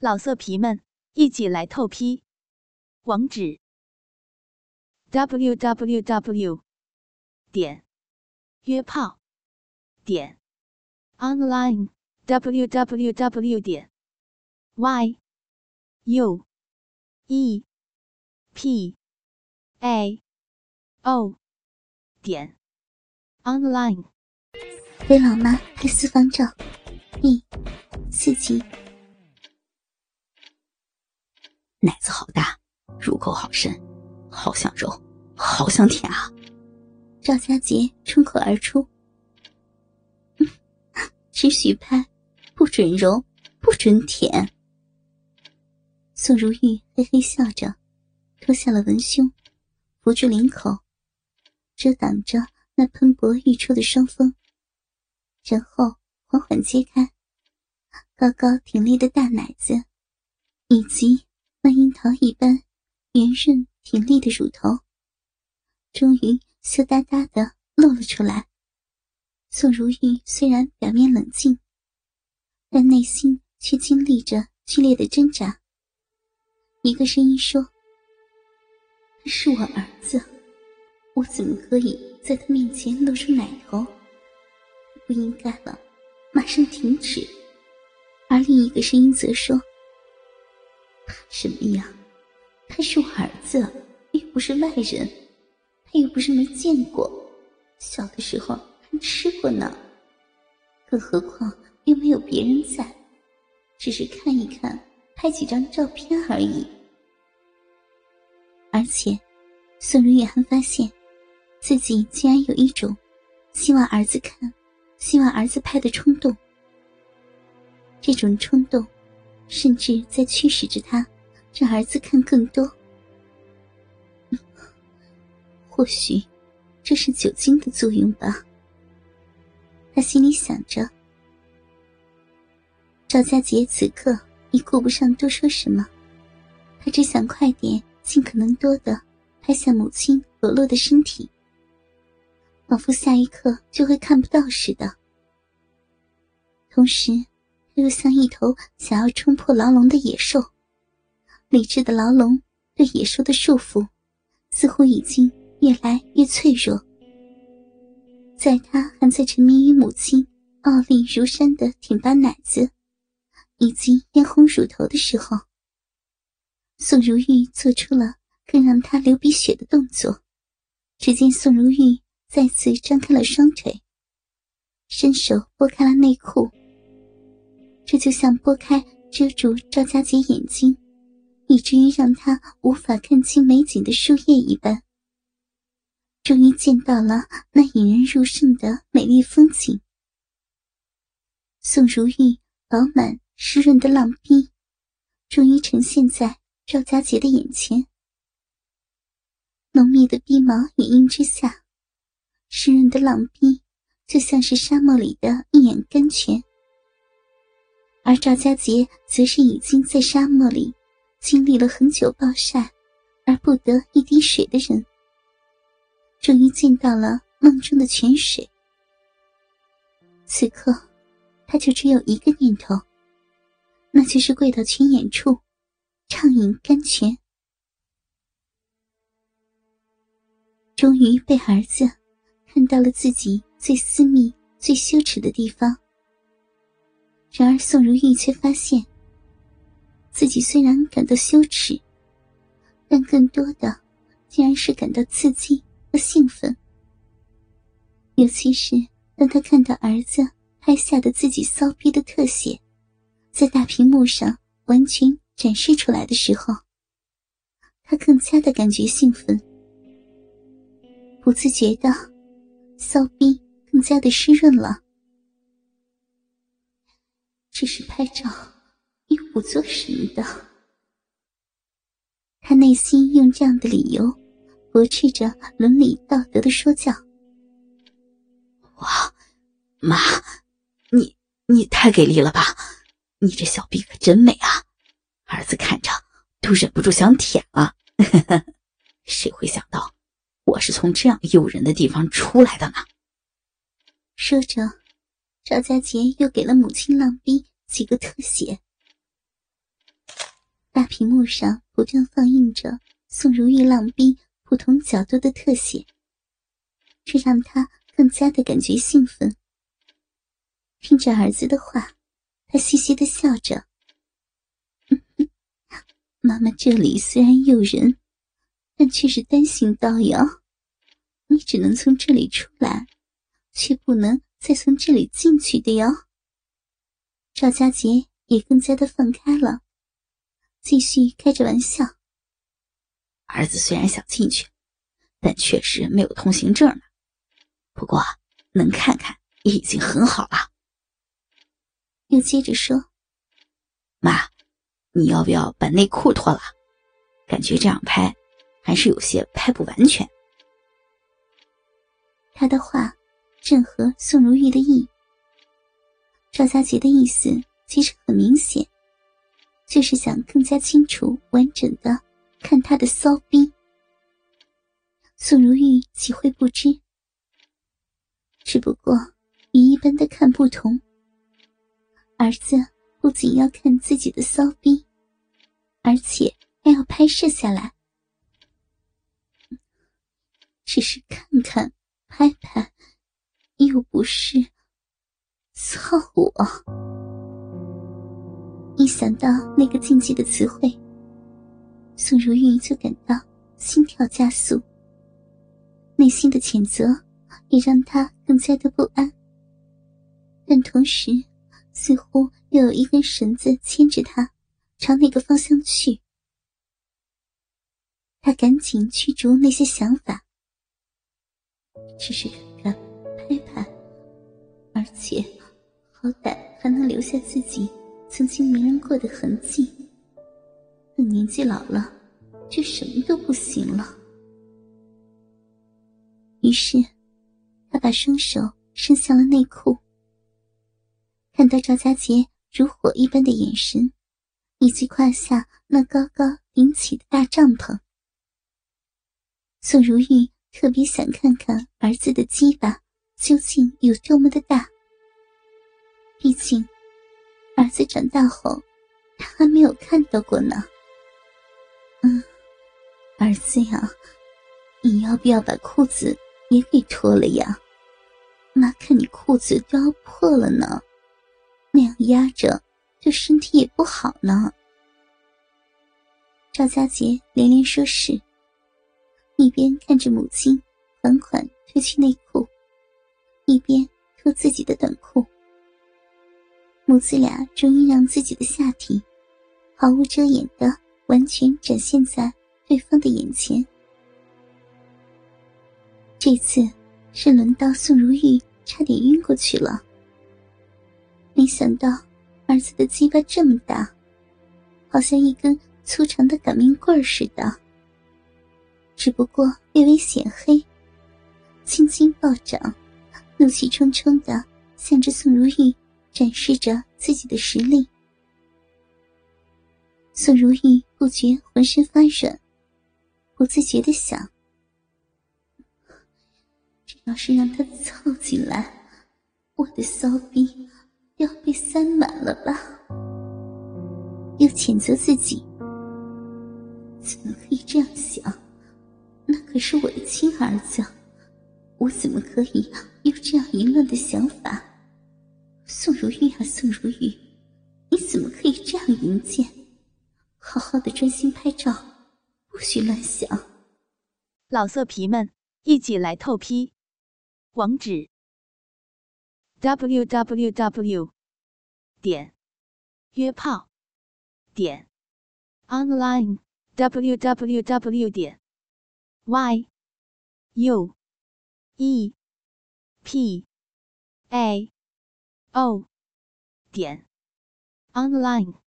老色皮们，一起来透批！网址：w w w 点约炮点 online w w w 点 y u e p a o 点 online。给老妈拍私房照，第四集。奶子好大，入口好深，好想揉，好想舔啊！赵佳杰冲口而出：“只许拍，不准揉，不准舔。”宋如玉嘿嘿笑着，脱下了文胸，扶住领口，遮挡着那喷薄欲出的双峰，然后缓缓揭开高高挺立的大奶子，以及。那樱桃一般圆润挺立的乳头，终于羞答答的露了出来。宋如玉虽然表面冷静，但内心却经历着剧烈的挣扎。一个声音说：“他是我儿子，我怎么可以在他面前露出奶头？不应该了，马上停止。”而另一个声音则说。什么呀？他是我儿子，又不是外人，他又不是没见过，小的时候还吃过呢。更何况又没有别人在，只是看一看，拍几张照片而已。而且，宋如玉还发现，自己竟然有一种希望儿子看、希望儿子拍的冲动。这种冲动。甚至在驱使着他，让儿子看更多。或许这是酒精的作用吧。他心里想着。赵佳杰此刻已顾不上多说什么，他只想快点、尽可能多的拍下母亲裸露的身体，仿佛下一刻就会看不到似的。同时。又像一头想要冲破牢笼的野兽，理智的牢笼对野兽的束缚，似乎已经越来越脆弱。在他还在沉迷于母亲傲立如山的挺拔奶子，以及嫣红乳头的时候，宋如玉做出了更让他流鼻血的动作。只见宋如玉再次张开了双腿，伸手拨开了内裤。这就像拨开遮住赵佳杰眼睛，以至于让他无法看清美景的树叶一般。终于见到了那引人入胜的美丽风景。宋如玉饱满湿润的浪逼，终于呈现在赵佳杰的眼前。浓密的逼毛掩映之下，湿润的浪逼就像是沙漠里的一眼甘泉。而赵家杰则是已经在沙漠里经历了很久暴晒而不得一滴水的人，终于见到了梦中的泉水。此刻，他就只有一个念头，那就是跪到泉眼处，畅饮甘泉。终于被儿子看到了自己最私密、最羞耻的地方。然而，宋如玉却发现，自己虽然感到羞耻，但更多的竟然是感到刺激和兴奋。尤其是当他看到儿子拍下的自己骚逼的特写，在大屏幕上完全展示出来的时候，他更加的感觉兴奋，不自觉的，骚逼更加的湿润了。只是拍照，不做什么的。他内心用这样的理由驳斥着伦理道德的说教。哇，妈，你你太给力了吧！你这小臂可真美啊，儿子看着都忍不住想舔了。谁会想到我是从这样诱人的地方出来的呢？说着。赵家杰又给了母亲浪逼几个特写。大屏幕上不断放映着宋如玉浪逼不同角度的特写，这让他更加的感觉兴奋。听着儿子的话，他嘻嘻的笑着：“ 妈妈这里虽然诱人，但却是单行道哟，你只能从这里出来，却不能再从这里进去的哟。”赵佳杰也更加的放开了。继续开着玩笑。儿子虽然想进去，但确实没有通行证呢。不过能看看已经很好了。又接着说：“妈，你要不要把内裤脱了？感觉这样拍还是有些拍不完全。”他的话正合宋如玉的意。赵家杰的意思其实很明显。就是想更加清楚、完整的看他的骚逼。宋如玉岂会不知？只不过与一般的看不同，儿子不仅要看自己的骚逼，而且还要拍摄下来。只是看看、拍拍，又不是操我。一想到那个禁忌的词汇，宋如玉就感到心跳加速。内心的谴责也让他更加的不安，但同时似乎又有一根绳子牵着他朝那个方向去。他赶紧驱逐那些想法，只是看看拍拍，而且好歹还能留下自己。曾经迷人过的痕迹，等年纪老了，就什么都不行了。于是，他把双手伸向了内裤，看到赵家杰如火一般的眼神，以及胯下那高高顶起的大帐篷，宋如玉特别想看看儿子的鸡巴究竟有多么的大，毕竟。儿子长大后，他还没有看到过呢。嗯，儿子呀，你要不要把裤子也给脱了呀？妈看你裤子都要破了呢，那样压着对身体也不好呢。赵家杰连连说是，一边看着母亲缓缓褪去内裤，一边脱自己的短裤。母子俩终于让自己的下体毫无遮掩的完全展现在对方的眼前。这次是轮到宋如玉差点晕过去了。没想到儿子的鸡巴这么大，好像一根粗长的擀面棍似的，只不过略微显黑。青筋暴涨，怒气冲冲的向着宋如玉。展示着自己的实力，宋如玉不觉浑身发软，不自觉的想：这要是让他凑进来，我的骚逼要被塞满了吧？又谴责自己，怎么可以这样想？那可是我的亲儿子，我怎么可以有这样淫乱的想法？宋如玉啊，宋如玉，你怎么可以这样淫贱？好好的专心拍照，不许乱想。老色皮们，一起来透批！网址：w w w 点约炮点 online w w w 点 y u e p a。哦，点，online。